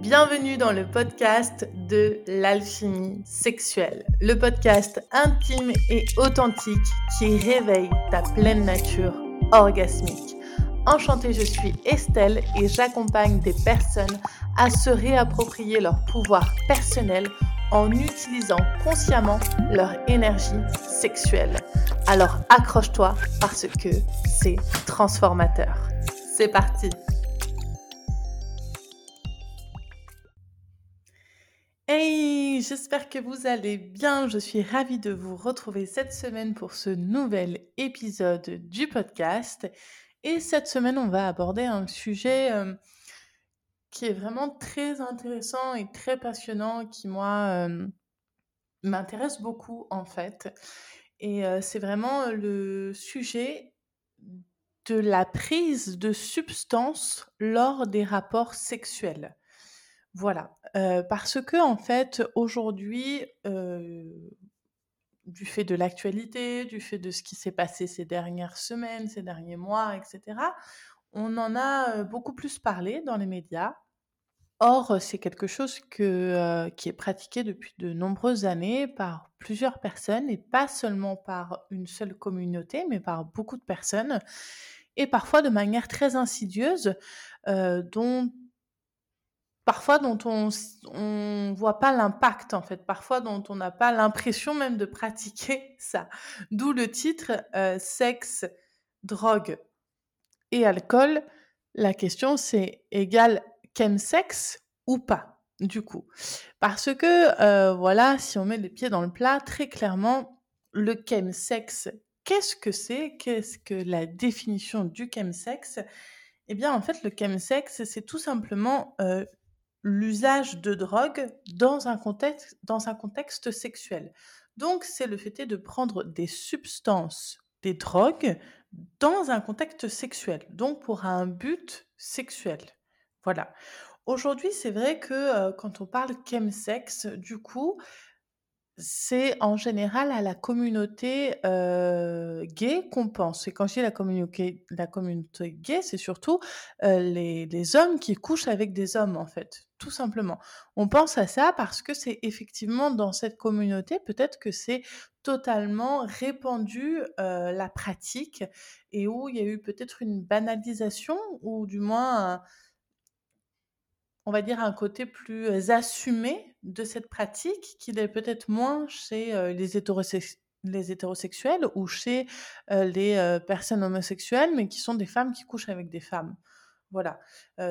Bienvenue dans le podcast de l'alchimie sexuelle, le podcast intime et authentique qui réveille ta pleine nature orgasmique. Enchantée, je suis Estelle et j'accompagne des personnes à se réapproprier leur pouvoir personnel en utilisant consciemment leur énergie sexuelle. Alors accroche-toi parce que c'est transformateur. C'est parti j'espère que vous allez bien. Je suis ravie de vous retrouver cette semaine pour ce nouvel épisode du podcast. Et cette semaine, on va aborder un sujet euh, qui est vraiment très intéressant et très passionnant, qui moi euh, m'intéresse beaucoup en fait. Et euh, c'est vraiment le sujet de la prise de substances lors des rapports sexuels. Voilà, parce que en fait, aujourd'hui, du fait de l'actualité, du fait de ce qui s'est passé ces dernières semaines, ces derniers mois, etc., on en a, beaucoup plus parlé dans les médias. Or, c'est quelque chose que, qui est pratiqué depuis de nombreuses années par plusieurs personnes et pas seulement par une seule communauté, mais par beaucoup de personnes et parfois de manière très insidieuse, dont parfois dont on ne voit pas l'impact en fait, parfois dont on n'a pas l'impression même de pratiquer ça. D'où le titre euh, sexe, drogue et alcool. La question c'est égal chemsex ou pas du coup. Parce que euh, voilà, si on met les pieds dans le plat, très clairement, le chemsex, qu'est-ce que c'est? Qu'est-ce que la définition du chemsex eh bien, en fait, le chemsex, c'est tout simplement euh, l'usage de drogue dans un contexte, sexuel. Donc, c'est le fait de prendre des substances, des drogues, dans un contexte sexuel, donc pour un but sexuel. Voilà. Aujourd'hui, c'est vrai que euh, quand on parle chemsex, du coup, c'est en général à la communauté, gay qu'on pense et quand je dis la communauté gay, c'est surtout, les les hommes qui couchent avec des hommes, en fait, tout simplement. On pense à ça parce que c'est effectivement dans cette communauté, peut-être que c'est totalement répandu, la pratique et où il y a eu peut-être une banalisation ou du moins on va dire, un côté plus assumé de cette pratique qu'il est peut-être moins chez les, les hétérosexuels ou chez les personnes homosexuelles, mais qui sont des femmes qui couchent avec des femmes. Voilà,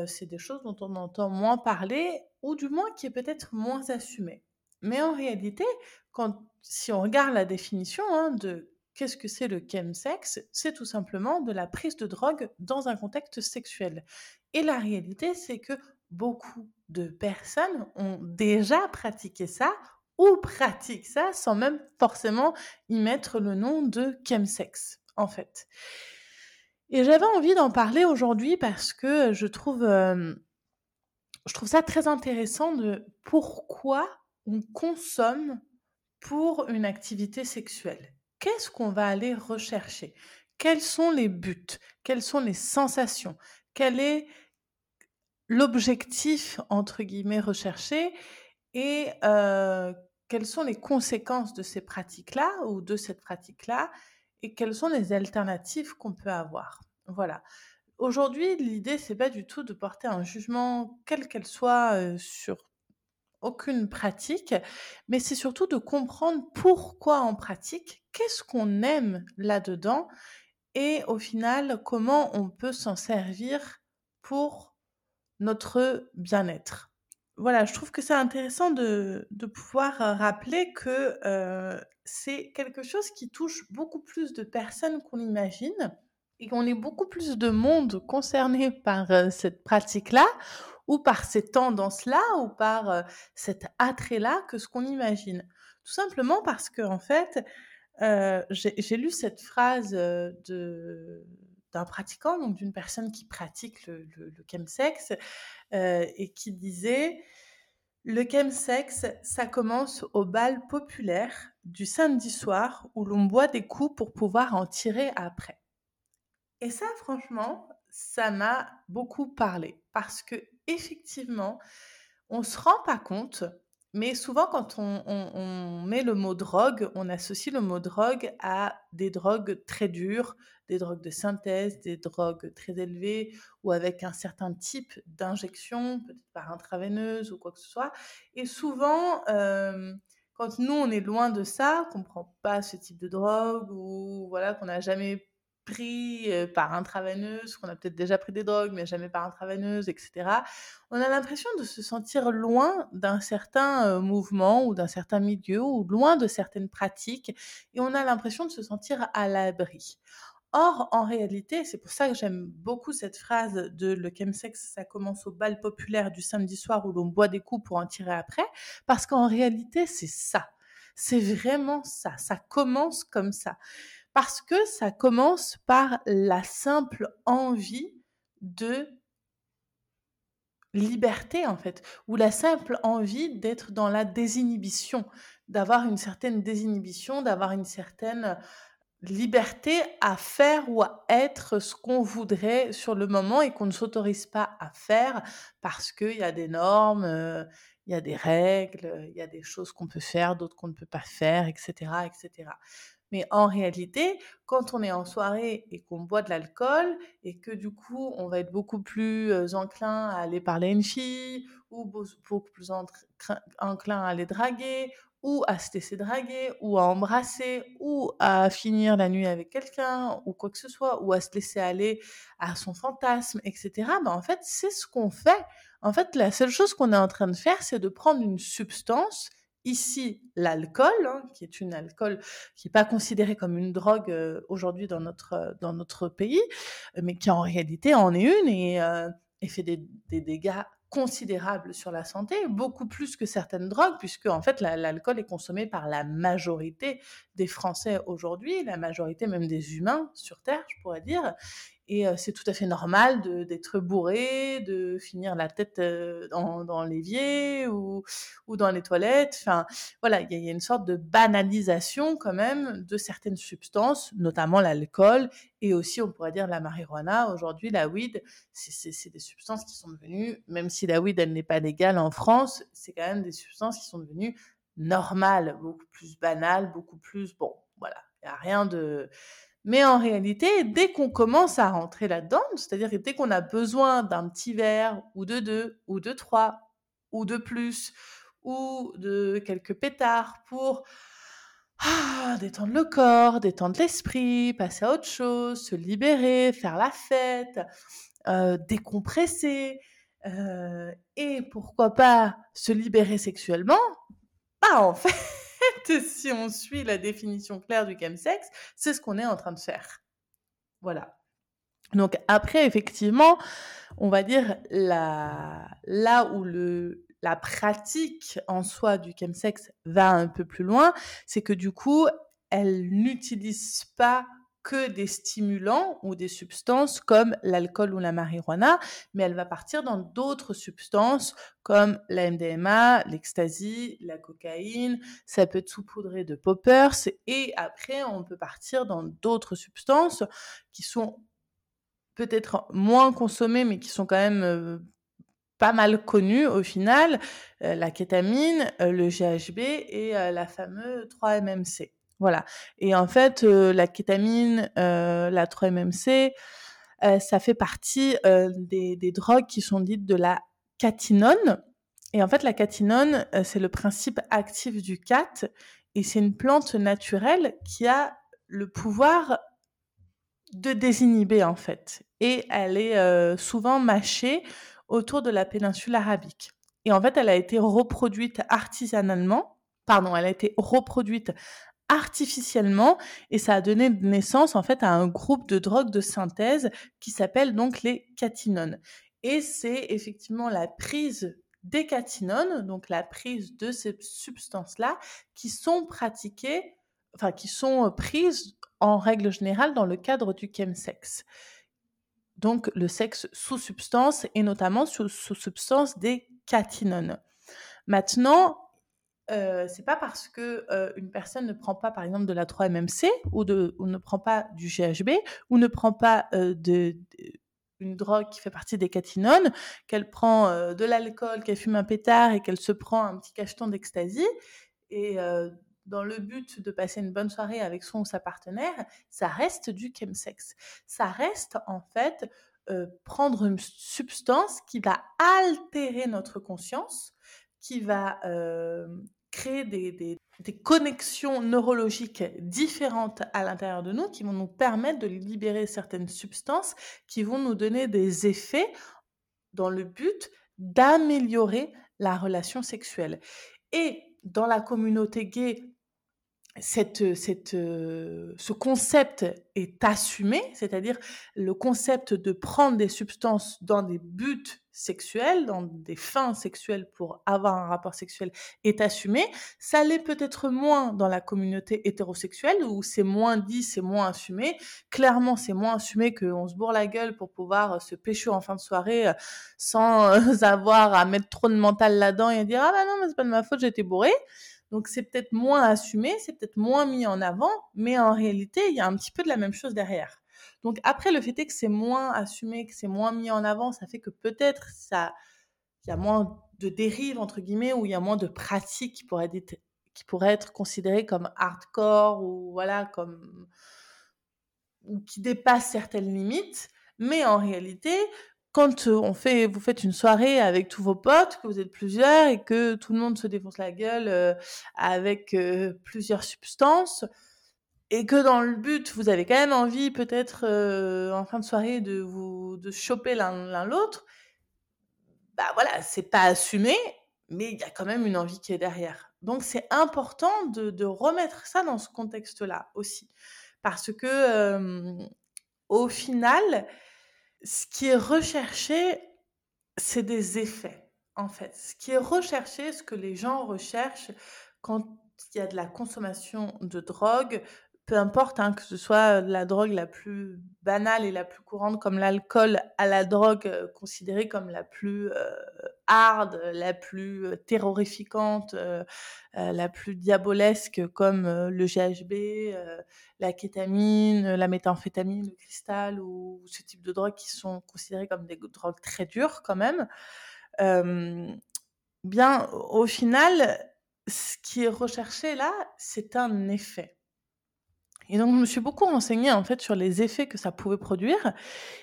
c'est des choses dont on entend moins parler, ou du moins qui est peut-être moins assumé. Mais en réalité, quand, si on regarde la définition hein, de qu'est-ce que c'est le chemsex, c'est tout simplement de la prise de drogue dans un contexte sexuel. Et la réalité, c'est que beaucoup de personnes ont déjà pratiqué ça ou pratiquent ça sans même forcément y mettre le nom de chemsex, en fait. Et j'avais envie d'en parler aujourd'hui parce que je trouve, trouve ça très intéressant de pourquoi on consomme pour une activité sexuelle. Qu'est-ce qu'on va aller rechercher? Quels sont les buts? Quelles sont les sensations? L'objectif, entre guillemets, recherché et quelles sont les conséquences de ces pratiques-là ou de cette pratique-là et quelles sont les alternatives qu'on peut avoir. Voilà. Aujourd'hui, l'idée, c'est pas du tout de porter un jugement, quel qu'elle soit, sur aucune pratique, mais c'est surtout de comprendre pourquoi on pratique, qu'est-ce qu'on aime là-dedans, et au final, comment on peut s'en servir pour notre bien-être. Voilà, je trouve que c'est intéressant de, pouvoir rappeler que c'est quelque chose qui touche beaucoup plus de personnes qu'on imagine et qu'on est beaucoup plus de monde concerné par cette pratique-là ou par ces tendances-là ou par cet attrait-là que ce qu'on imagine. Tout simplement parce que, en fait, j'ai lu cette phrase de d'un pratiquant, donc d'une personne qui pratique le, le, chemsex, euh, et qui disait Le chemsex, ça commence au bal populaire du samedi soir où l'on boit des coups pour pouvoir en tirer après. Et ça, franchement, ça m'a beaucoup parlé parce que effectivement, on se rend pas compte, mais souvent quand on, on- met le mot drogue, on associe le mot drogue à des drogues très dures, des drogues de synthèse, des drogues très élevées ou avec un certain type d'injection, peut-être par intraveineuse ou quoi que ce soit. Et souvent, euh, quand nous on est loin de ça, qu'on prend pas ce type de drogue ou voilà qu'on n'a jamais pris par intraveineuse, qu'on a peut-être déjà pris des drogues mais jamais par intraveineuse, etc. On a l'impression de se sentir loin d'un certain mouvement ou d'un certain milieu ou loin de certaines pratiques et on a l'impression de se sentir à l'abri. Or, en réalité, c'est pour ça que j'aime beaucoup cette phrase de le chemsex, ça commence au bal populaire du samedi soir où l'on boit des coups pour en tirer après, parce qu'en réalité, c'est ça. C'est vraiment ça. Ça commence comme ça. Parce que ça commence par la simple envie de liberté, en fait, ou la simple envie d'être dans la désinhibition, d'avoir une certaine désinhibition, d'avoir une certaine liberté à faire ou à être ce qu'on voudrait sur le moment et qu'on ne s'autorise pas à faire parce qu'il y a des normes, euh, il y a des règles, il y a des choses qu'on peut faire, d'autres qu'on ne peut pas faire, etc., etc. Mais en réalité, quand on est en soirée et qu'on boit de l'alcool et que du coup, on va être beaucoup plus enclin à aller parler à une fille ou beaucoup plus enclin à aller draguer ou à se laisser draguer, ou à embrasser, ou à finir la nuit avec quelqu'un, ou quoi que ce soit, ou à se laisser aller à son fantasme, etc. Ben, en fait, c'est ce qu'on fait. En fait, la seule chose qu'on est en train de faire, c'est de prendre une substance, ici l'alcool, hein, qui est une alcool qui n'est pas considérée comme une drogue euh, aujourd'hui dans notre, dans notre pays, mais qui en réalité en est une et, euh, fait des, dégâts considérable sur la santé, beaucoup plus que certaines drogues, puisque en fait l'alcool est consommé par la majorité des Français aujourd'hui, la majorité même des humains sur Terre, je pourrais dire. Et c'est tout à fait normal d'être bourré, de finir la tête dans, dans l'évier ou, dans les toilettes. Enfin, voilà, il y, a une sorte de banalisation quand même de certaines substances, notamment l'alcool et aussi, on pourrait dire, la marijuana. Aujourd'hui, la weed, c'est des substances qui sont devenues, même si la weed, elle n'est pas légale en France, c'est quand même des substances qui sont devenues normales, beaucoup plus banales, beaucoup plus, bon, voilà, il n'y a rien de mais en réalité, dès qu'on commence à rentrer là-dedans, c'est-à-dire dès qu'on a besoin d'un petit verre ou de deux ou de trois ou de plus ou de quelques pétards pour ah, détendre le corps, détendre l'esprit, passer à autre chose, se libérer, faire la fête, euh, décompresser, euh, et pourquoi pas se libérer sexuellement, bah en fait, si on suit la définition claire du chemsex, c'est ce qu'on est en train de faire. Voilà. Donc après, effectivement, on va dire là où le, la pratique en soi du chemsex va un peu plus loin, c'est que du coup, elle n'utilise pas que des stimulants ou des substances comme l'alcool ou la marijuana, mais elle va partir dans d'autres substances comme la MDMA, l'ecstasy, la cocaïne, ça peut être saupoudré de poppers et après on peut partir dans d'autres substances qui sont peut-être moins consommées mais qui sont quand même euh, pas mal connues au final, euh, la kétamine, euh, le GHB et la fameuse 3-MMC. Voilà. Et en fait, euh, la kétamine, euh, la 3-MMC, euh, ça fait partie des, des, drogues qui sont dites de la catinone. Et en fait, la catinone, c'est le principe actif du cat. Et c'est une plante naturelle qui a le pouvoir de désinhiber, en fait. Et elle est souvent mâchée autour de la péninsule arabique. Et en fait, elle a été reproduite artisanalement. Pardon, elle a été reproduite artificiellement et ça a donné naissance en fait à un groupe de drogues de synthèse qui s'appelle donc les catinones. Et c'est effectivement la prise des catinones, donc la prise de ces substances-là, qui sont pratiquées, enfin qui sont prises en règle générale dans le cadre du chemsex. Donc le sexe sous substance et notamment sous, sous substance des catinones. Maintenant, euh, c'est pas parce que euh, une personne ne prend pas, par exemple, de la 3-MMC ou, ne prend pas du GHB ou ne prend pas euh, une drogue qui fait partie des catinones, qu'elle prend de l'alcool, qu'elle fume un pétard et qu'elle se prend un petit cacheton d'ecstasy. Et dans le but de passer une bonne soirée avec son ou sa partenaire, ça reste du chemsex. Ça reste en fait prendre une substance qui va altérer notre conscience, qui va créer des, connexions neurologiques différentes à l'intérieur de nous qui vont nous permettre de libérer certaines substances qui vont nous donner des effets dans le but d'améliorer la relation sexuelle. Et dans la communauté gay, cette, cette, ce concept est assumé, c'est-à-dire le concept de prendre des substances dans des buts sexuels, dans des fins sexuelles pour avoir un rapport sexuel est assumé. Ça l'est peut-être moins dans la communauté hétérosexuelle où c'est moins dit, c'est moins assumé. Clairement, c'est moins assumé qu'on se bourre la gueule pour pouvoir se pécho en fin de soirée sans avoir à mettre trop de mental là-dedans et dire ah bah non mais c'est pas de ma faute, été bourré. Donc c'est peut-être moins assumé, c'est peut-être moins mis en avant, mais en réalité, il y a un petit peu de la même chose derrière. Donc après, le fait est que c'est moins assumé, que c'est moins mis en avant, ça fait que peut-être ça, il y a moins de dérives entre guillemets, ou il y a moins de pratiques qui pourraient être, considérées comme hardcore ou voilà comme ou qui dépassent certaines limites. Mais en réalité, quand on fait, vous faites une soirée avec tous vos potes, que vous êtes plusieurs et que tout le monde se défonce la gueule avec plusieurs substances, et que dans le but, vous avez quand même envie, peut-être en fin de soirée, de vous de choper l'un l'autre, bah voilà, c'est pas assumé, mais il y a quand même une envie qui est derrière. Donc c'est important de, de, remettre ça dans ce contexte-là aussi, parce que au final, ce qui est recherché, c'est des effets, en fait. Ce qui est recherché, ce que les gens recherchent quand il y a de la consommation de drogue, peu importe hein, que ce soit la drogue la plus banale et la plus courante comme l'alcool à la drogue euh, considérée comme la plus euh, la plus euh, terrorifiante, la plus diabolesque comme le GHB, la kétamine, la méthamphétamine, le cristal ou ce type de drogues qui sont considérées comme des drogues très dures quand même. bien, au final, ce qui est recherché là, c'est un effet. Et donc, je me suis beaucoup renseignée en fait sur les effets que ça pouvait produire.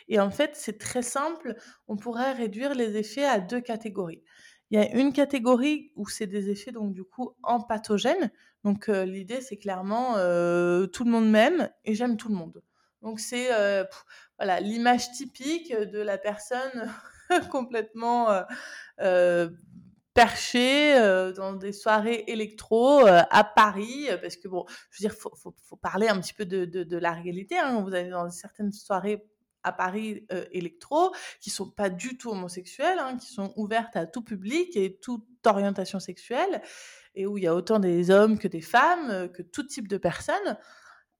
Et en fait, c'est très simple. On pourrait réduire les effets à deux catégories. Il y a une catégorie où c'est des effets donc du coup empathogènes. Donc euh, l'idée c'est clairement euh, tout le monde m'aime et j'aime tout le monde. Donc c'est euh, voilà l'image typique de la personne complètement perché dans des soirées électro à Paris, parce que bon, je veux dire, faut, faut, parler un petit peu de, la réalité. Hein. Vous allez dans certaines soirées à Paris électro qui sont pas du tout homosexuelles, hein, qui sont ouvertes à tout public et toute orientation sexuelle, et où il y a autant des hommes que des femmes, que tout type de personnes.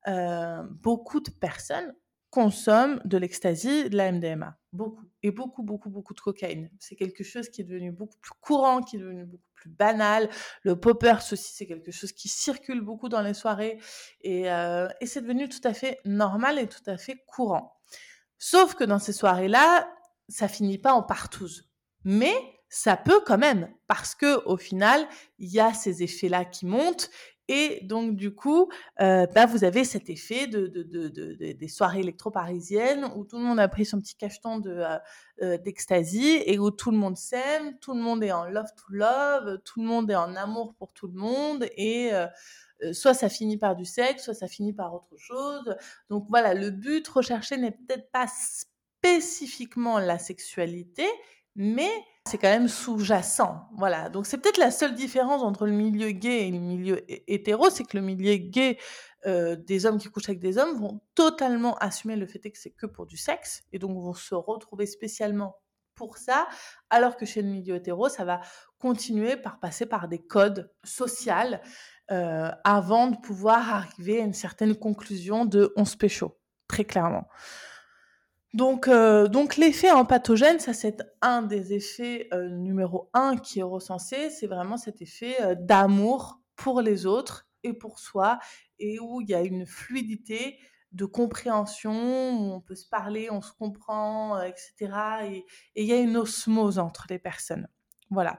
Euh, beaucoup de personnes consomment de l'ecstasy, de la MDMA. Beaucoup. Et beaucoup, beaucoup, beaucoup de cocaïne. C'est quelque chose qui est devenu beaucoup plus courant, qui est devenu beaucoup plus banal. Le poppers aussi, c'est quelque chose qui circule beaucoup dans les soirées. Et, euh, et c'est devenu tout à fait normal et tout à fait courant. Sauf que dans ces soirées-là, ça finit pas en partouze. Mais ça peut quand même, parce que au final, il y a ces effets-là qui montent et donc, du coup, euh, bah, vous avez cet effet de, de, de, de, des soirées électro-parisiennes où tout le monde a pris son petit cacheton euh, euh d'ecstasy et où tout le monde s'aime, tout le monde est en love to love, tout le monde est en amour pour tout le monde et euh, soit ça finit par du sexe, soit ça finit par autre chose. Donc voilà, le but recherché n'est peut-être pas spécifiquement la sexualité, mais c'est quand même sous-jacent. Voilà. Donc c'est peut-être la seule différence entre le milieu gay et le milieu hétéro, c'est que le milieu gay euh, des hommes qui couchent avec des hommes vont totalement assumer le fait que c'est que pour du sexe et donc vont se retrouver spécialement pour ça, alors que chez le milieu hétéro, ça va continuer par passer par des codes sociaux euh, avant de pouvoir arriver à une certaine conclusion de on se pécho, très clairement. Donc, euh, donc l'effet empathogène, ça c'est un des effets euh, numéro un qui est recensé, c'est vraiment cet effet euh, d'amour pour les autres et pour soi, et où il y a une fluidité de compréhension, où on peut se parler, on se comprend, etc. Et il y a une osmose entre les personnes. Voilà.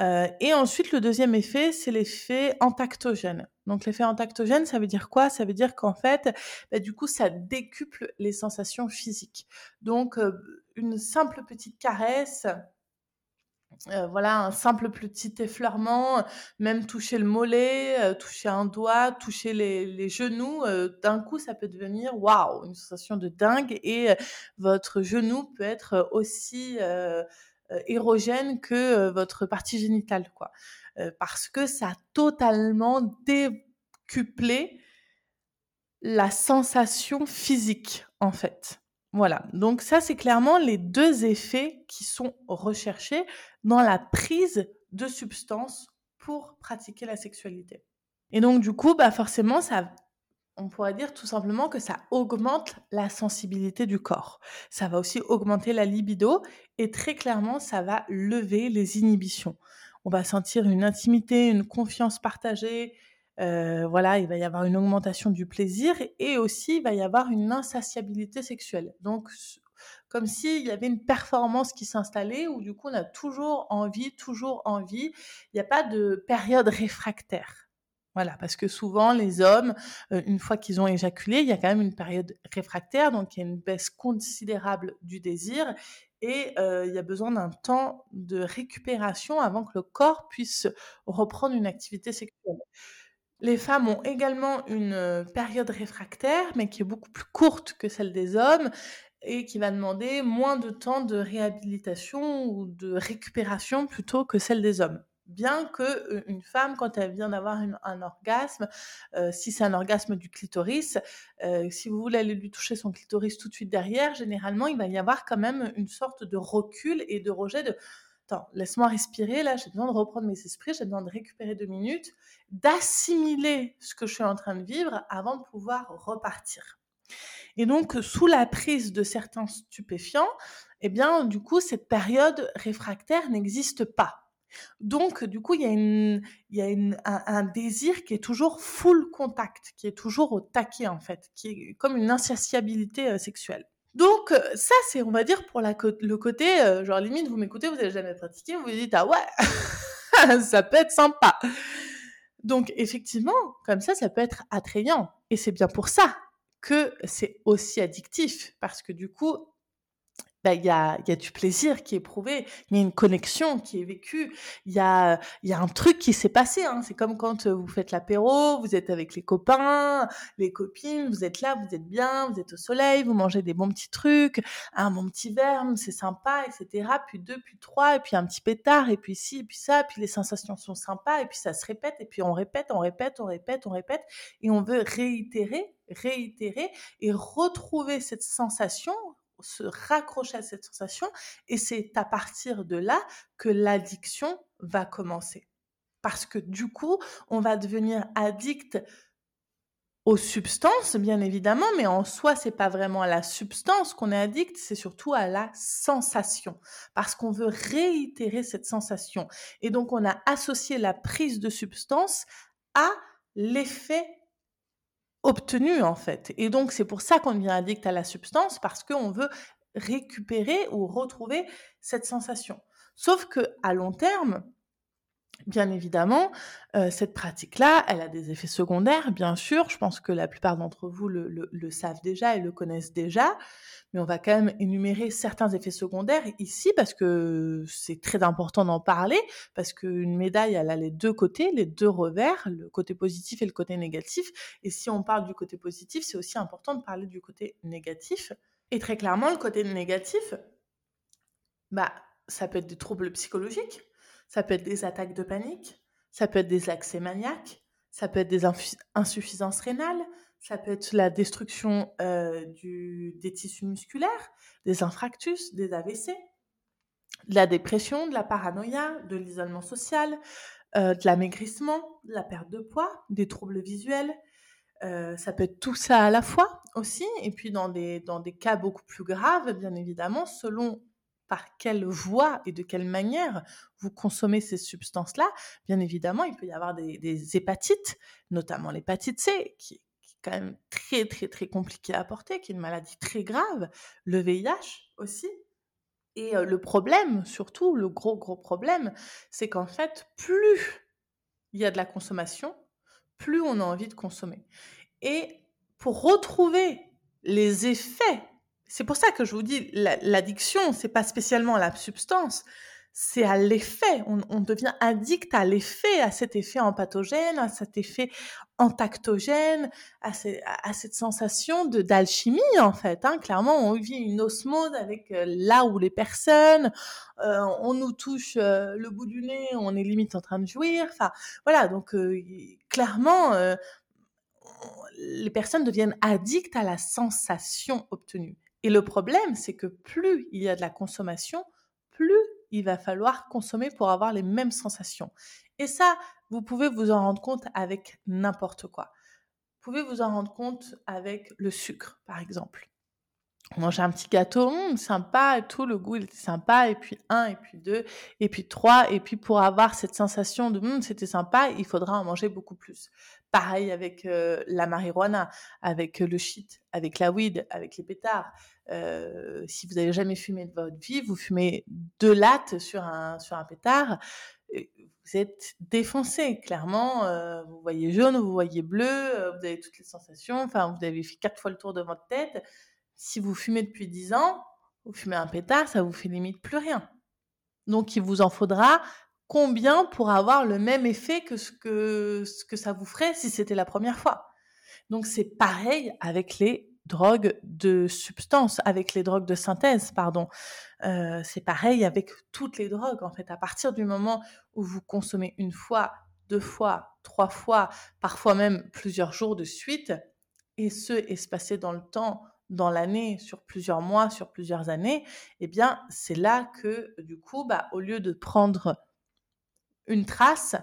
Euh, et ensuite, le deuxième effet, c'est l'effet entactogène. Donc, l'effet entactogène, ça veut dire quoi? Ça veut dire qu'en fait, bah, du coup, ça décuple les sensations physiques. Donc, euh, une simple petite caresse, euh, voilà, un simple petit effleurement, même toucher le mollet, toucher un doigt, toucher les, genoux, d'un coup, ça peut devenir waouh, une sensation de dingue et votre genou peut être aussi érogène que euh, votre partie génitale, quoi. Euh, parce que ça a totalement décuplé la sensation physique, en fait. Voilà, donc ça, c'est clairement les deux effets qui sont recherchés dans la prise de substances pour pratiquer la sexualité. Et donc, du coup, bah forcément, ça on pourrait dire tout simplement que ça augmente la sensibilité du corps. Ça va aussi augmenter la libido et très clairement, ça va lever les inhibitions. On va sentir une intimité, une confiance partagée. Euh, voilà, il va y avoir une augmentation du plaisir et aussi il va y avoir une insatiabilité sexuelle. Donc, comme s'il y avait une performance qui s'installait où du coup on a toujours envie, toujours envie. Il n'y a pas de période réfractaire. Voilà, parce que souvent les hommes, une fois qu'ils ont éjaculé, il y a quand même une période réfractaire, donc il y a une baisse considérable du désir et il y a besoin d'un temps de récupération avant que le corps puisse reprendre une activité sexuelle. Les femmes ont également une période réfractaire, mais qui est beaucoup plus courte que celle des hommes et qui va demander moins de temps de réhabilitation ou de récupération plutôt que celle des hommes bien que une femme, quand elle vient d'avoir un orgasme, si c'est un orgasme du clitoris, si vous voulez aller lui toucher son clitoris tout de suite derrière, généralement, il va y avoir quand même une sorte de recul et de rejet de attends, laisse-moi respirer, là, j'ai besoin de reprendre mes esprits, j'ai besoin de récupérer deux minutes, d'assimiler ce que je suis en train de vivre avant de pouvoir repartir. Et donc, sous la prise de certains stupéfiants, eh bien, du coup, cette période réfractaire n'existe pas. Donc, du coup, il y a, une, y a un, désir qui est toujours full contact, qui est toujours au taquet, en fait, qui est comme une insatiabilité euh, sexuelle. Donc, euh, ça, c'est, on va dire, pour le côté, euh, genre, limite, vous m'écoutez, vous n'avez jamais pratiqué, vous vous dites, ah ouais, ça peut être sympa. Donc, effectivement, comme ça, ça peut être attrayant. Et c'est bien pour ça que c'est aussi addictif, parce que du coup, il y, a, y a du plaisir qui est éprouvé, il y a une connexion qui est vécue, il y a, y a un truc qui s'est passé. Hein. C'est comme quand vous faites l'apéro, vous êtes avec les copains, les copines, vous êtes là, vous êtes bien, vous êtes au soleil, vous mangez des bons petits trucs, un bon petit verre, c'est sympa, etc. Puis deux, puis trois, et puis un petit pétard, et puis ci, et puis ça, puis les sensations sont sympas, et puis ça se répète, et puis on répète, on répète, on répète, on répète, et on veut réitérer, réitérer, et retrouver cette sensation se raccrocher à cette sensation et c'est à partir de là que l'addiction va commencer. Parce que du coup, on va devenir addict aux substances, bien évidemment, mais en soi, c'est pas vraiment à la substance qu'on est addict, c'est surtout à la sensation, parce qu'on veut réitérer cette sensation. Et donc, on a associé la prise de substance à l'effet obtenu en fait. Et donc c'est pour ça qu'on devient addict à la substance parce qu'on veut récupérer ou retrouver cette sensation. Sauf que à long terme, bien évidemment, euh, cette pratique-là, elle a des effets secondaires, bien sûr. Je pense que la plupart d'entre vous le, savent déjà et le connaissent déjà mais on va quand même énumérer certains effets secondaires ici parce que c'est très important d'en parler, parce qu'une médaille, elle a les deux côtés, les deux revers, le côté positif et le côté négatif. Et si on parle du côté positif, c'est aussi important de parler du côté négatif. Et très clairement, le côté négatif, bah, ça peut être des troubles psychologiques, ça peut être des attaques de panique, ça peut être des accès maniaques, ça peut être des insuffisances rénales, ça peut être la destruction euh, des tissus musculaires, des infractus, des AVC, de la dépression, de la paranoïa, de l'isolement social, euh, de l'amaigrissement, de la perte de poids, des troubles visuels. Euh, ça peut être tout ça à la fois aussi. Et puis dans des, dans des cas beaucoup plus graves, bien évidemment, selon par quelle voie et de quelle manière vous consommez ces substances-là, bien évidemment, il peut y avoir des, hépatites, notamment l'hépatite C, qui, quand même très, très, très compliqué à porter, qui est une maladie très grave, le VIH aussi. Et le problème, surtout, le gros, gros problème, c'est qu'en fait, plus il y a de la consommation, plus on a envie de consommer. Et pour retrouver les effets, c'est pour ça que je vous dis, l'addiction, c'est pas spécialement la substance, c'est à l'effet. On, devient addict à l'effet, à cet effet empathogène, à cet effet entactogène, à, cette sensation de d'alchimie en fait. Hein. Clairement, on vit une osmose avec euh, là où les personnes, euh, on nous touche euh, le bout du nez, on est limite en train de jouir. Enfin, voilà. Donc clairement, les personnes deviennent addictes à la sensation obtenue. Et le problème, c'est que plus il y a de la consommation, plus il va falloir consommer pour avoir les mêmes sensations. Et ça, vous pouvez vous en rendre compte avec n'importe quoi. Vous pouvez vous en rendre compte avec le sucre, par exemple. Manger un petit gâteau, hum, sympa et tout, le goût était sympa, et puis un, et puis deux, et puis trois, et puis pour avoir cette sensation de hum, c'était sympa, il faudra en manger beaucoup plus. Pareil avec euh, la marijuana, avec le shit, avec la weed, avec les pétards. Euh, si vous n'avez jamais fumé de votre vie, vous fumez deux lattes sur un, sur un pétard, vous êtes défoncé, clairement. Euh, vous voyez jaune, vous voyez bleu, euh, vous avez toutes les sensations. Enfin, vous avez fait quatre fois le tour de votre tête. Si vous fumez depuis dix ans, vous fumez un pétard, ça vous fait limite plus rien. Donc, il vous en faudra combien pour avoir le même effet que ce que, ce que ça vous ferait si c'était la première fois? Donc, c'est pareil avec les drogues de substance, avec les drogues de synthèse, pardon. Euh, c'est pareil avec toutes les drogues, en fait. À partir du moment où vous consommez une fois, deux fois, trois fois, parfois même plusieurs jours de suite, et ce, espacé dans le temps, dans l'année, sur plusieurs mois, sur plusieurs années, eh bien, c'est là que, du coup, bah, au lieu de prendre une trace,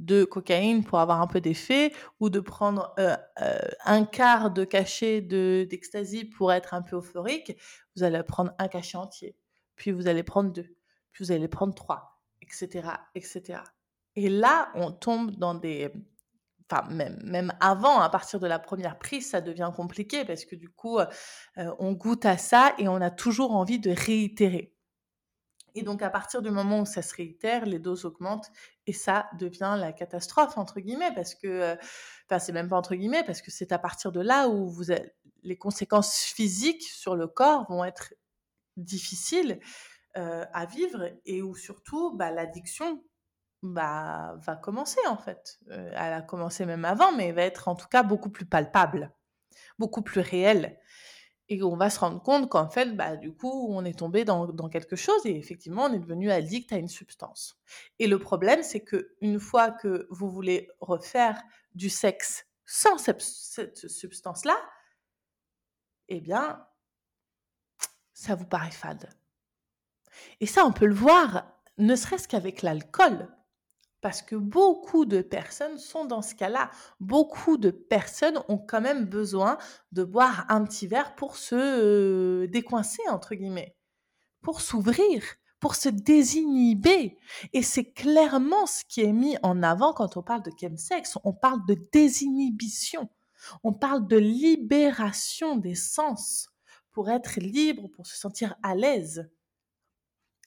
de cocaïne pour avoir un peu d'effet ou de prendre euh, euh, un quart de cachet de d'ecstasy pour être un peu euphorique, vous allez prendre un cachet entier, puis vous allez prendre deux, puis vous allez prendre trois, etc., etc. Et là, on tombe dans des, même avant, à partir de la première prise, ça devient compliqué parce que du coup, euh, on goûte à ça et on a toujours envie de réitérer. Et donc, à partir du moment où ça se réitère, les doses augmentent et ça devient la catastrophe, entre guillemets, parce que, enfin, c'est même pas entre guillemets, parce que c'est à partir de là où les conséquences physiques sur le corps vont être difficiles à vivre et où surtout, bah, l'addiction bah, va commencer, en fait. elle a commencé même avant, mais elle va être en tout cas beaucoup plus palpable, beaucoup plus réelle et on va se rendre compte qu'en fait, bah, du coup, on est tombé dans, quelque chose et effectivement, on est devenu addict à une substance. Et le problème, c'est que une fois que vous voulez refaire du sexe sans cette, cette substance-là, eh bien, ça vous paraît fade. Et ça, on peut le voir, ne serait-ce qu'avec l'alcool. Parce que beaucoup de personnes sont dans ce cas-là. Beaucoup de personnes ont quand même besoin de boire un petit verre pour se décoincer, entre guillemets, pour s'ouvrir, pour se désinhiber. Et c'est clairement ce qui est mis en avant quand on parle de chemsex. On parle de désinhibition. On parle de libération des sens pour être libre, pour se sentir à l'aise.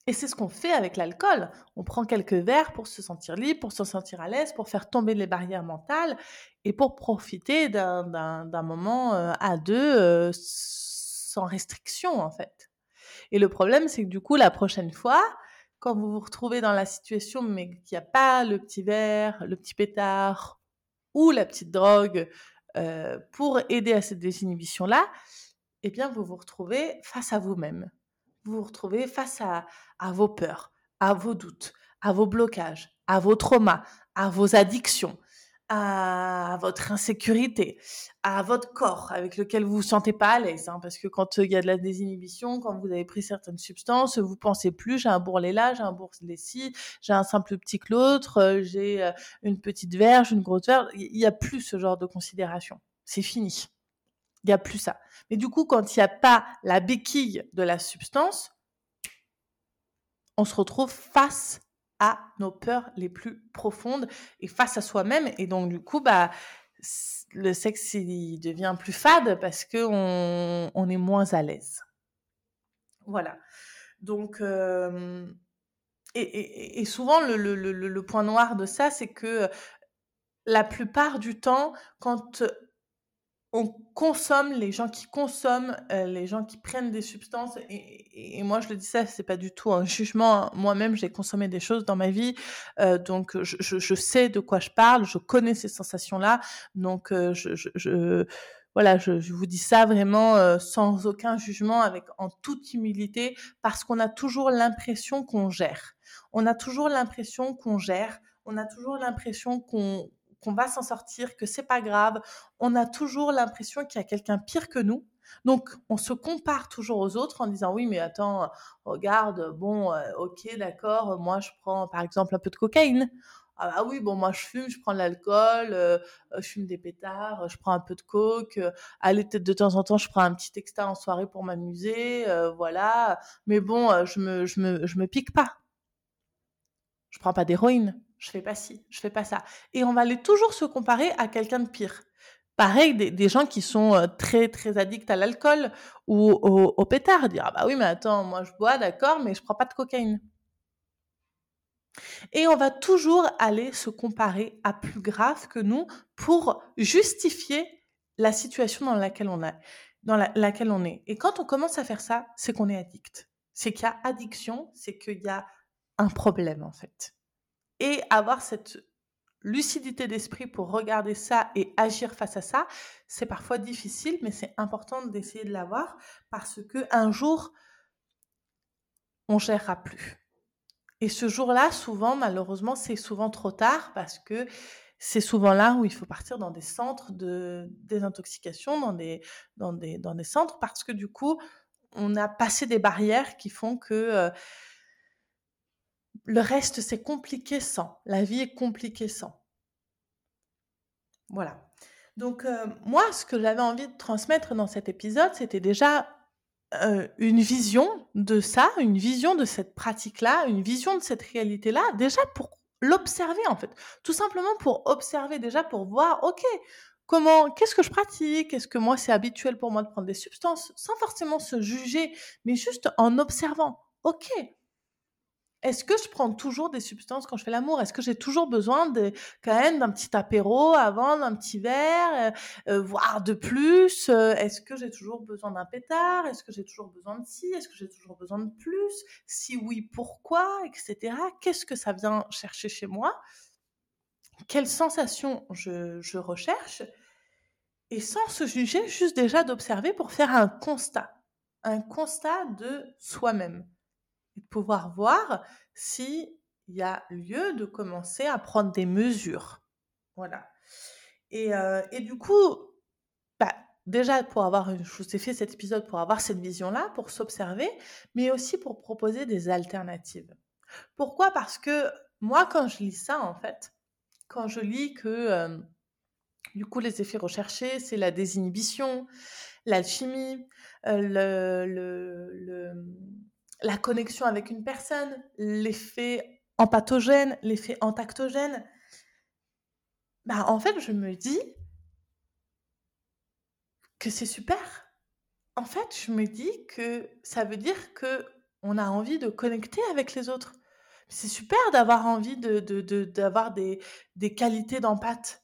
Et c'est ce qu'on fait avec l'alcool. On prend quelques verres pour se sentir libre, pour se sentir à l'aise, pour faire tomber les barrières mentales et pour profiter d'un moment euh, à deux euh, sans restriction, en fait. Et le problème, c'est que du coup, la prochaine fois, quand vous vous retrouvez dans la situation, mais qu'il n'y a pas le petit verre, le petit pétard ou la petite drogue euh, pour aider à cette désinhibition-là, eh bien, vous vous retrouvez face à vous-même vous vous retrouvez face à, vos peurs, à vos doutes, à vos blocages, à vos traumas, à vos addictions, à votre insécurité, à votre corps avec lequel vous vous sentez pas à l'aise. Hein, parce que quand il y a de la désinhibition, quand vous avez pris certaines substances, vous pensez plus j'ai un bourrelet là, j'ai un bourrelet ci, j'ai un simple petit que l'autre, euh, j'ai euh, une petite verge, une grosse verge. Il n'y a plus ce genre de considération. C'est fini. Il n'y a plus ça. Mais du coup, quand il n'y a pas la béquille de la substance, on se retrouve face à nos peurs les plus profondes et face à soi-même. Et donc, du coup, bah, le sexe il devient plus fade parce que on, est moins à l'aise. Voilà. Donc, et, souvent, le, le, point noir de ça, c'est que la plupart du temps, quand on consomme, les gens qui consomment, euh, les gens qui prennent des substances, et, moi je le dis ça, c'est pas du tout un jugement. Moi-même, j'ai consommé des choses dans ma vie, euh, donc je, sais de quoi je parle, je connais ces sensations-là, donc euh, je, voilà, je, vous dis ça vraiment sans aucun jugement, avec en toute humilité, parce qu'on a toujours l'impression qu'on gère. On a toujours l'impression qu'on gère. On a toujours l'impression qu'on qu'on va s'en sortir, que c'est pas grave. On a toujours l'impression qu'il y a quelqu'un pire que nous. Donc, on se compare toujours aux autres en disant oui, mais attends, regarde, bon, euh, ok, d'accord, moi je prends par exemple un peu de cocaïne. Ah bah oui, bon, moi je fume, je prends de l'alcool, euh, je fume des pétards, je prends un peu de coke. Euh, allez, peut-être de temps en temps, je prends un petit texta en soirée pour m'amuser, voilà. Mais bon, je me, je me, je me pique pas. Je prends pas d'héroïne je fais pas ci, je fais pas ça. Et on va aller toujours se comparer à quelqu'un de pire. Pareil, des, gens qui sont très très addicts à l'alcool ou au, pétard, dire ah bah oui mais attends, moi je bois d'accord, mais je prends pas de cocaïne. Et on va toujours aller se comparer à plus grave que nous pour justifier la situation dans laquelle on est. Et quand on commence à faire ça, c'est qu'on est addict. C'est qu'il y a addiction, c'est qu'il y a un problème en fait et avoir cette lucidité d'esprit pour regarder ça et agir face à ça, c'est parfois difficile, mais c'est important d'essayer de l'avoir parce que un jour, on gérera plus. Et ce jour-là, souvent, malheureusement, c'est souvent trop tard parce que c'est souvent là où il faut partir dans des centres de désintoxication, dans des, centres, parce que du coup, on a passé des barrières qui font que euh, le reste, c'est compliqué sans. La vie est compliquée sans. Voilà. Donc, euh, moi, ce que j'avais envie de transmettre dans cet épisode, c'était déjà euh, une vision de ça, une vision de cette pratique-là, une vision de cette réalité-là, déjà pour l'observer, en fait. Tout simplement pour observer, déjà pour voir, OK, comment, qu'est-ce que je pratique? Est-ce que moi, c'est habituel pour moi de prendre des substances? Sans forcément se juger, mais juste en observant. OK, est-ce que je prends toujours des substances quand je fais l'amour? Est-ce que j'ai toujours besoin de, quand même d'un petit apéro avant, d'un petit verre, euh, euh, voire de plus? Euh, Est-ce que j'ai toujours besoin d'un pétard? Est-ce que j'ai toujours besoin de ci? Est-ce que j'ai toujours besoin de plus? Si oui, pourquoi? Etc. Qu'est-ce que ça vient chercher chez moi? Quelles sensations je, je recherche? Et sans se juger, juste déjà d'observer pour faire un constat. Un constat de soi-même et de pouvoir voir s'il y a lieu de commencer à prendre des mesures. Voilà. Et, euh, et du coup, bah, déjà pour avoir, je vous ai fait cet épisode pour avoir cette vision-là, pour s'observer, mais aussi pour proposer des alternatives. Pourquoi? Parce que moi, quand je lis ça, en fait, quand je lis que euh, du coup les effets recherchés, c'est la désinhibition, l'alchimie, euh, le, le la connexion avec une personne, l'effet empathogène, l'effet entactogène, bah, en fait, je me dis que c'est super. En fait, je me dis que ça veut dire que on a envie de connecter avec les autres. C'est super d'avoir envie de, d'avoir des, des qualités d'empathie.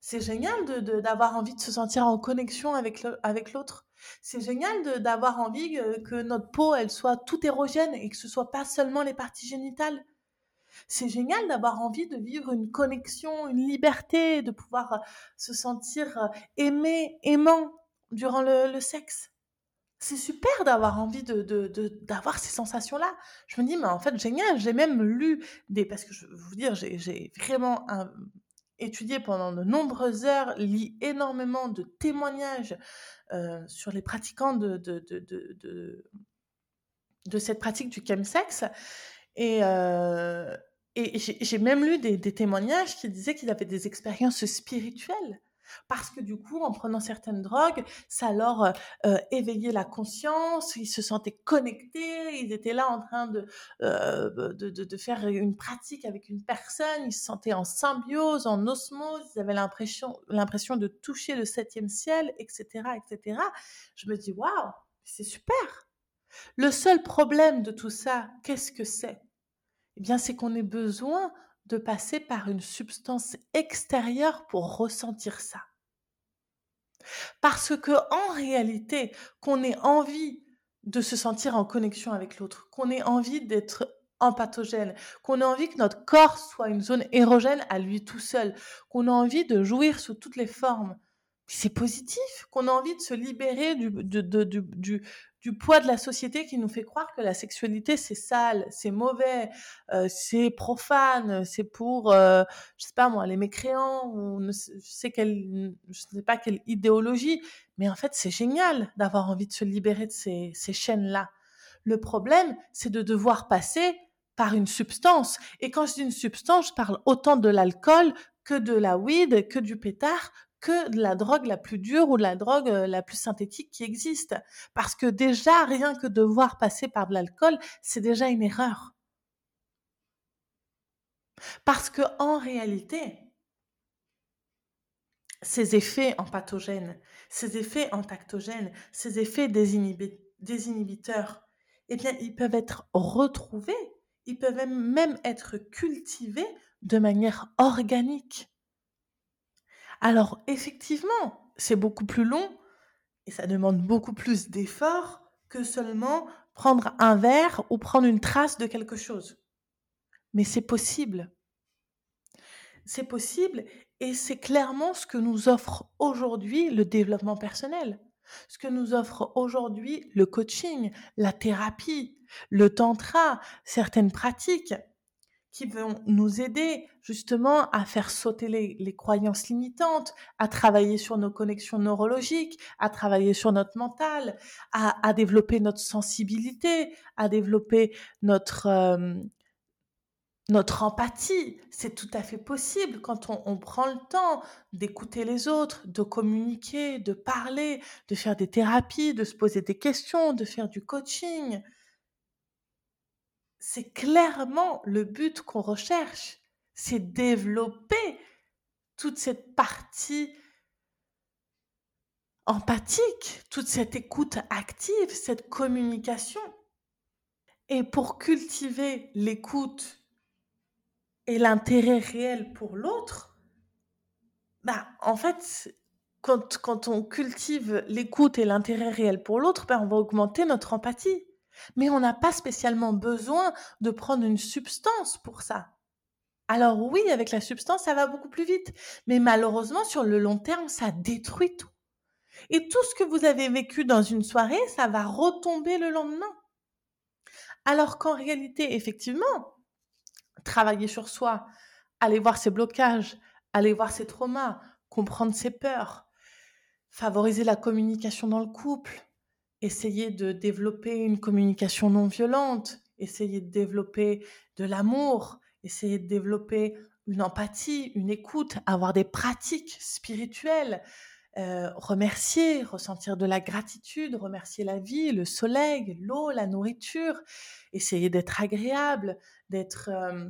C'est génial de, d'avoir envie de se sentir en connexion avec, avec l'autre. C'est génial d'avoir envie euh, que notre peau, elle soit tout érogène et que ce soit pas seulement les parties génitales. C'est génial d'avoir envie de vivre une connexion, une liberté, de pouvoir euh, se sentir euh, aimé, aimant durant le, sexe. C'est super d'avoir envie de, d'avoir ces sensations-là. Je me dis, mais en fait, génial. J'ai même lu des, parce que je veux vous dire, j'ai vraiment un, étudié pendant de nombreuses heures, lit énormément de témoignages euh, sur les pratiquants de, de, de, de, cette pratique du chemsex. Et, euh, et j'ai même lu des, des, témoignages qui disaient qu'ils avaient des expériences spirituelles Parce que du coup, en prenant certaines drogues, ça leur euh, éveillait la conscience, ils se sentaient connectés, ils étaient là en train de, euh, de, de, de, faire une pratique avec une personne, ils se sentaient en symbiose, en osmose, ils avaient l'impression, l'impression de toucher le septième ciel, etc., etc. Je me dis, waouh, c'est super. Le seul problème de tout ça, qu'est-ce que c'est? Eh bien, c'est qu'on ait besoin de passer par une substance extérieure pour ressentir ça. Parce que en réalité, qu'on ait envie de se sentir en connexion avec l'autre, qu'on ait envie d'être empathogène, qu'on ait envie que notre corps soit une zone érogène à lui tout seul, qu'on ait envie de jouir sous toutes les formes, c'est positif, qu'on a envie de se libérer du poids de la société qui nous fait croire que la sexualité c'est sale, c'est mauvais, euh, c'est profane, c'est pour, euh, je sais pas moi, les mécréants ou je sais quelle, je sais pas quelle idéologie, mais en fait c'est génial d'avoir envie de se libérer de ces, ces chaînes-là. Le problème, c'est de devoir passer par une substance. Et quand je dis une substance, je parle autant de l'alcool que de la weed, que du pétard, que de la drogue la plus dure ou de la drogue euh, la plus synthétique qui existe. Parce que déjà, rien que devoir passer par de l'alcool, c'est déjà une erreur. Parce que en réalité, ces effets en pathogènes, ces effets en tactogènes, ces effets désinhibiteurs, eh bien, ils peuvent être retrouvés, ils peuvent même être cultivés de manière organique. Alors effectivement, c'est beaucoup plus long et ça demande beaucoup plus d'efforts que seulement prendre un verre ou prendre une trace de quelque chose. Mais c'est possible. C'est possible et c'est clairement ce que nous offre aujourd'hui le développement personnel, ce que nous offre aujourd'hui le coaching, la thérapie, le tantra, certaines pratiques qui vont nous aider justement à faire sauter les, croyances limitantes, à travailler sur nos connexions neurologiques, à travailler sur notre mental, à, développer notre sensibilité, à développer notre, euh, notre empathie. C'est tout à fait possible quand on prend le temps d'écouter les autres, de communiquer, de parler, de faire des thérapies, de se poser des questions, de faire du coaching c'est clairement le but qu'on recherche. C'est développer toute cette partie empathique, toute cette écoute active, cette communication. Et pour cultiver l'écoute et l'intérêt réel pour l'autre, bah, en fait, quand, quand on cultive l'écoute et l'intérêt réel pour l'autre, bah, on va augmenter notre empathie. Mais on n'a pas spécialement besoin de prendre une substance pour ça. Alors oui, avec la substance, ça va beaucoup plus vite. Mais malheureusement, sur le long terme, ça détruit tout. Et tout ce que vous avez vécu dans une soirée, ça va retomber le lendemain. Alors qu'en réalité, effectivement, travailler sur soi, aller voir ses blocages, aller voir ses traumas, comprendre ses peurs, favoriser la communication dans le couple, essayer de développer une communication non violente, essayer de développer de l'amour, essayer de développer une empathie, une écoute, avoir des pratiques spirituelles, euh, remercier, ressentir de la gratitude, remercier la vie, le soleil, l'eau, la nourriture, essayer d'être agréable, d'être euh,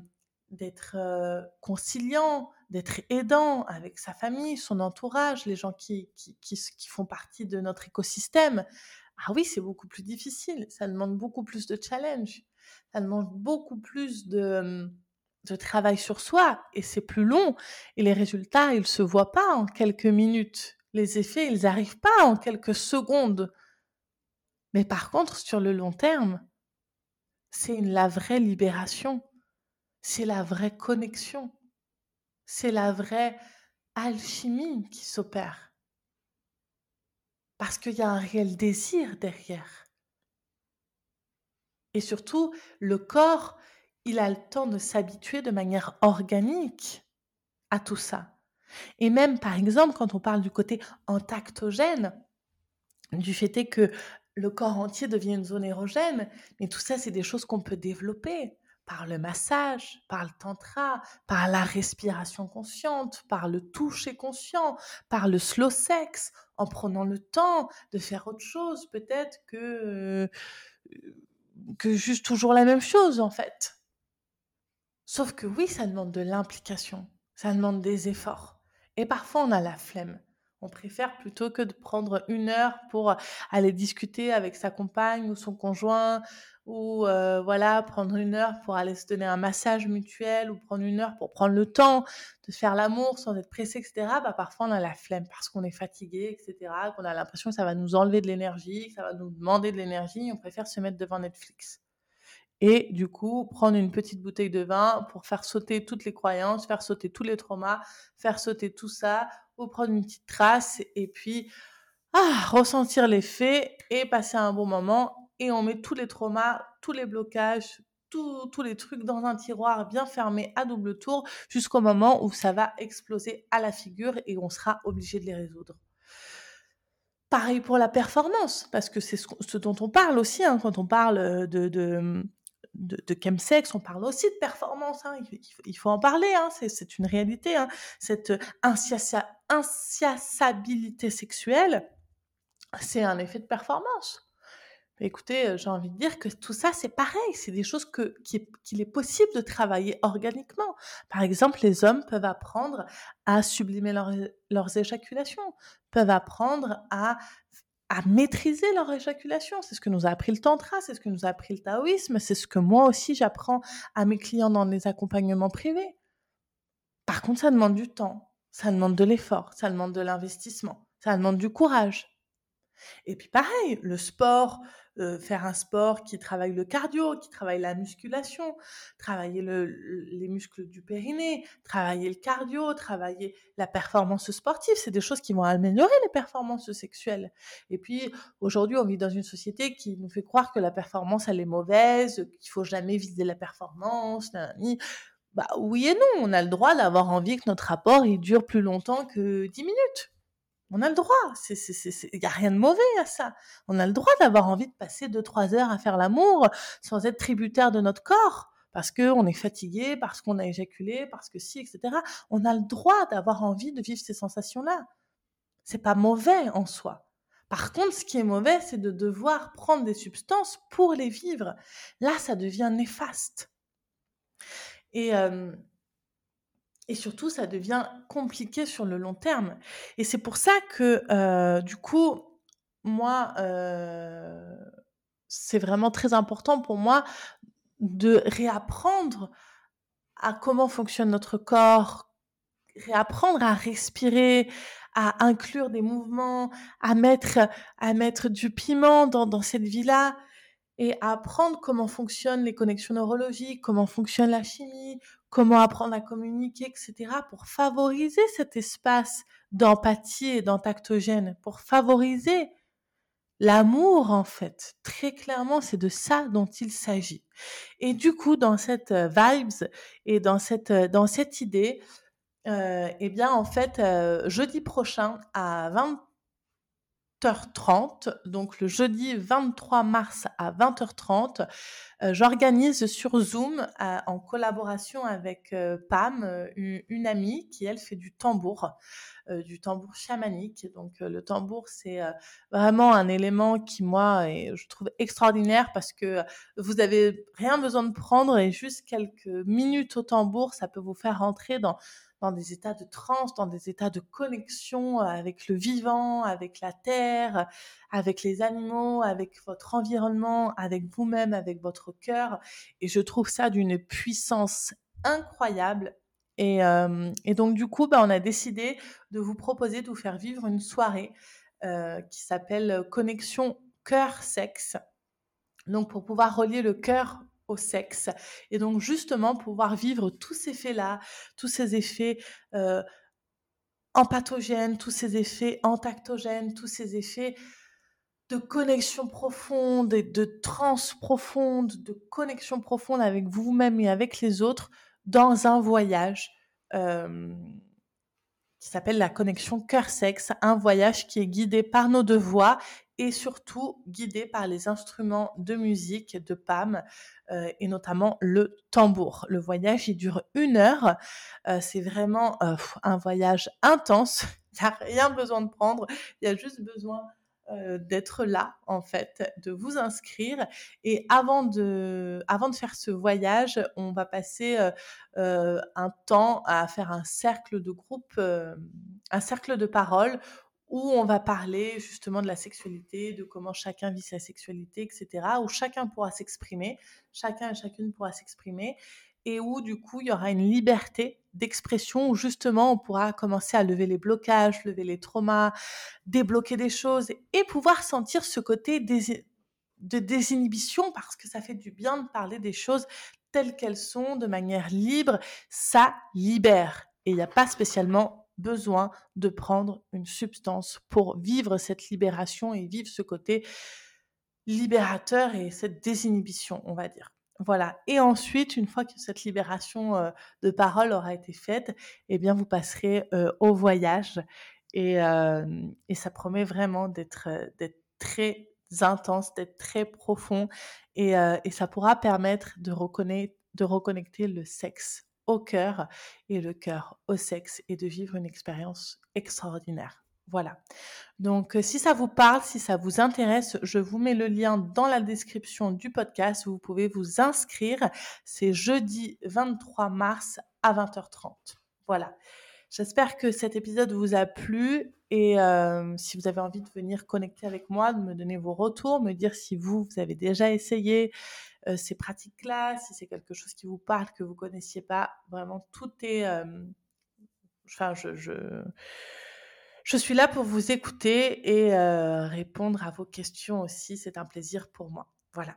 euh, conciliant, d'être aidant avec sa famille, son entourage, les gens qui, qui, qui font partie de notre écosystème, ah oui, c'est beaucoup plus difficile, ça demande beaucoup plus de challenge, ça demande beaucoup plus de, travail sur soi et c'est plus long et les résultats, ils se voient pas en quelques minutes. Les effets, ils n'arrivent pas en quelques secondes. Mais par contre, sur le long terme, c'est la vraie libération, c'est la vraie connexion, c'est la vraie alchimie qui s'opère. Parce qu'il y a un réel désir derrière. Et surtout, le corps, il a le temps de s'habituer de manière organique à tout ça. Et même, par exemple, quand on parle du côté entactogène, du fait que le corps entier devient une zone érogène, mais tout ça, c'est des choses qu'on peut développer. Par le massage, par le tantra, par la respiration consciente, par le toucher conscient, par le slow sex, en prenant le temps de faire autre chose peut-être que que juste toujours la même chose en fait. Sauf que oui, ça demande de l'implication, ça demande des efforts. Et parfois on a la flemme. On préfère plutôt que de prendre une heure pour aller discuter avec sa compagne ou son conjoint ou euh, voilà prendre une heure pour aller se donner un massage mutuel ou prendre une heure pour prendre le temps de faire l'amour sans être pressé, etc. Bah, parfois on a la flemme parce qu'on est fatigué, etc. Qu'on a l'impression que ça va nous enlever de l'énergie, que ça va nous demander de l'énergie. On préfère se mettre devant Netflix. Et du coup, prendre une petite bouteille de vin pour faire sauter toutes les croyances, faire sauter tous les traumas, faire sauter tout ça, ou prendre une petite trace et puis ah, ressentir les faits et passer un bon moment. Et on met tous les traumas, tous les blocages, tous les trucs dans un tiroir bien fermé à double tour jusqu'au moment où ça va exploser à la figure et on sera obligé de les résoudre. Pareil pour la performance, parce que c'est ce, dont on parle aussi hein, quand on parle de, de, de, chemsex, on parle aussi de performance. Hein, il, faut en parler, hein, c'est une réalité. Hein, cette insatiabilité sexuelle, c'est un effet de performance. écoutez, euh, j'ai envie de dire que tout ça, c'est pareil. C'est des choses qu'il est possible de travailler organiquement. Par exemple, les hommes peuvent apprendre à sublimer leurs éjaculations, peuvent apprendre à à maîtriser leur éjaculation. C'est ce que nous a appris le tantra, c'est ce que nous a appris le taoïsme, c'est ce que moi aussi j'apprends à mes clients dans les accompagnements privés. Par contre, ça demande du temps, ça demande de l'effort, ça demande de l'investissement, ça demande du courage. Et puis pareil, le sport, euh, faire un sport qui travaille le cardio, qui travaille la musculation, travailler les muscles du périnée, travailler le cardio, travailler la performance sportive, c'est des choses qui vont améliorer les performances sexuelles. Et puis aujourd'hui, on vit dans une société qui nous fait croire que la performance elle est mauvaise, qu'il faut jamais viser la performance, bah oui et non, on a le droit d'avoir envie que notre rapport dure plus longtemps que 10 minutes. On a le droit. Il n'y a rien de mauvais à ça. On a le droit d'avoir envie de passer 2-3 heures à faire l'amour sans être tributaire de notre corps. Parce qu'on est fatigué, parce qu'on a éjaculé, parce que si, etc. On a le droit d'avoir envie de vivre ces sensations-là. C'est pas mauvais en soi. Par contre, ce qui est mauvais, c'est de devoir prendre des substances pour les vivre. Là, ça devient néfaste. Et, euh, et surtout, ça devient compliqué sur le long terme. Et c'est pour ça que, euh, du coup, moi, euh, c'est vraiment très important pour moi de réapprendre à comment fonctionne notre corps, réapprendre à respirer, à inclure des mouvements, à mettre, à mettre du piment dans, dans cette vie-là et à apprendre comment fonctionnent les connexions neurologiques, comment fonctionne la chimie, comment apprendre à communiquer, etc., pour favoriser cet espace d'empathie et d'entactogène, pour favoriser l'amour, en fait. Très clairement, c'est de ça dont il s'agit. Et du coup, dans cette euh, vibes et dans cette, euh, dans cette idée, euh, eh bien, en fait, jeudi prochain à 20 20h30, donc le jeudi 23 mars à 20h30, euh, j'organise sur Zoom euh, en collaboration avec euh, Pam, une, amie qui elle fait du tambour, du tambour chamanique. Donc le tambour c'est vraiment un élément qui moi je trouve extraordinaire parce que vous avez rien besoin de prendre et juste quelques minutes au tambour, ça peut vous faire rentrer dans dans des états de transe, dans des états de connexion euh, avec le vivant, avec la terre, avec les animaux, avec votre environnement, avec vous-même, avec votre cœur. Et je trouve ça d'une puissance incroyable. Et, euh, donc du coup, bah, on a décidé de vous proposer de vous faire vivre une soirée euh, qui s'appelle Connexion cœur-sexe. Donc pour pouvoir relier le cœur au sexe. Et donc justement pouvoir vivre tous ces effets-là, tous ces effets euh, empathogènes, tous ces effets entactogènes, tous ces effets de connexion profonde et de trans profonde, de connexion profonde avec vous-même et avec les autres dans un voyage qui s'appelle la connexion cœur-sexe, un voyage qui est guidé par nos deux voix et surtout guidé par les instruments de musique de Pam euh, et notamment le tambour. Le voyage, il dure une heure. Euh, c'est vraiment euh, un voyage intense. Il n'y a rien besoin de prendre. Il y a juste besoin d'être là, en fait, de vous inscrire. Et avant de, avant de faire ce voyage, on va passer un temps à faire un cercle de groupe, un cercle de parole où on va parler justement de la sexualité, de comment chacun vit sa sexualité, etc., où chacun pourra s'exprimer, chacun et chacune pourra s'exprimer, et où du coup il y aura une liberté d'expression où justement on pourra commencer à lever les blocages, lever les traumas, débloquer des choses et pouvoir sentir ce côté de désinhibition parce que ça fait du bien de parler des choses telles qu'elles sont de manière libre, ça libère. Et il n'y a pas spécialement besoin de prendre une substance pour vivre cette libération et vivre ce côté libérateur et cette désinhibition, on va dire. Voilà. Et ensuite, une fois que cette libération euh, de parole aura été faite, eh bien, vous passerez euh, au voyage. Et, euh, et, ça promet vraiment d'être très intense, d'être très profond. Et, et, ça pourra permettre de, reconnaître, de reconnecter le sexe au cœur et le cœur au sexe et de vivre une expérience extraordinaire. Voilà. Donc, si ça vous parle, si ça vous intéresse, je vous mets le lien dans la description du podcast. Vous pouvez vous inscrire. C'est jeudi 23 mars à 20h30. Voilà. J'espère que cet épisode vous a plu et si vous avez envie de venir connecter avec moi, de me donner vos retours, me dire si vous, vous avez déjà essayé, ces pratiques-là, si c'est quelque chose qui vous parle, que vous connaissiez pas. Vraiment, tout est... enfin, je, suis là pour vous écouter et répondre à vos questions aussi. C'est un plaisir pour moi. Voilà.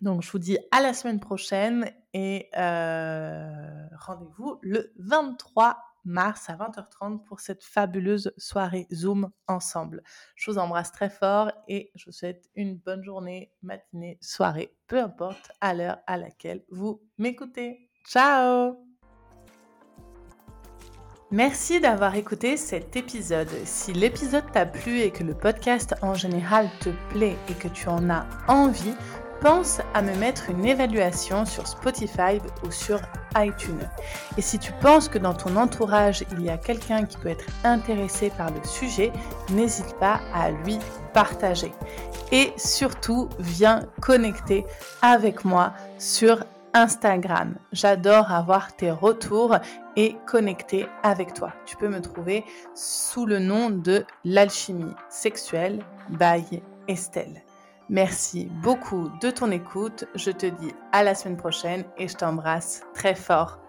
Donc, je vous dis à la semaine prochaine et rendez-vous le 23 mars à 20h30 pour cette fabuleuse soirée Zoom ensemble. Je vous embrasse très fort et je vous souhaite une bonne journée, matinée, soirée, peu importe à l'heure à laquelle vous m'écoutez. Ciao Merci d'avoir écouté cet épisode. Si l'épisode t'a plu et que le podcast en général te plaît et que tu en as envie, pense à me mettre une évaluation sur Spotify ou sur iTunes. Et si tu penses que dans ton entourage, il y a quelqu'un qui peut être intéressé par le sujet, n'hésite pas à lui partager. Et surtout, viens connecter avec moi sur Instagram. J'adore avoir tes retours et connecter avec toi. Tu peux me trouver sous le nom de l'alchimie sexuelle by Estelle. Merci beaucoup de ton écoute. Je te dis à la semaine prochaine et je t'embrasse très fort.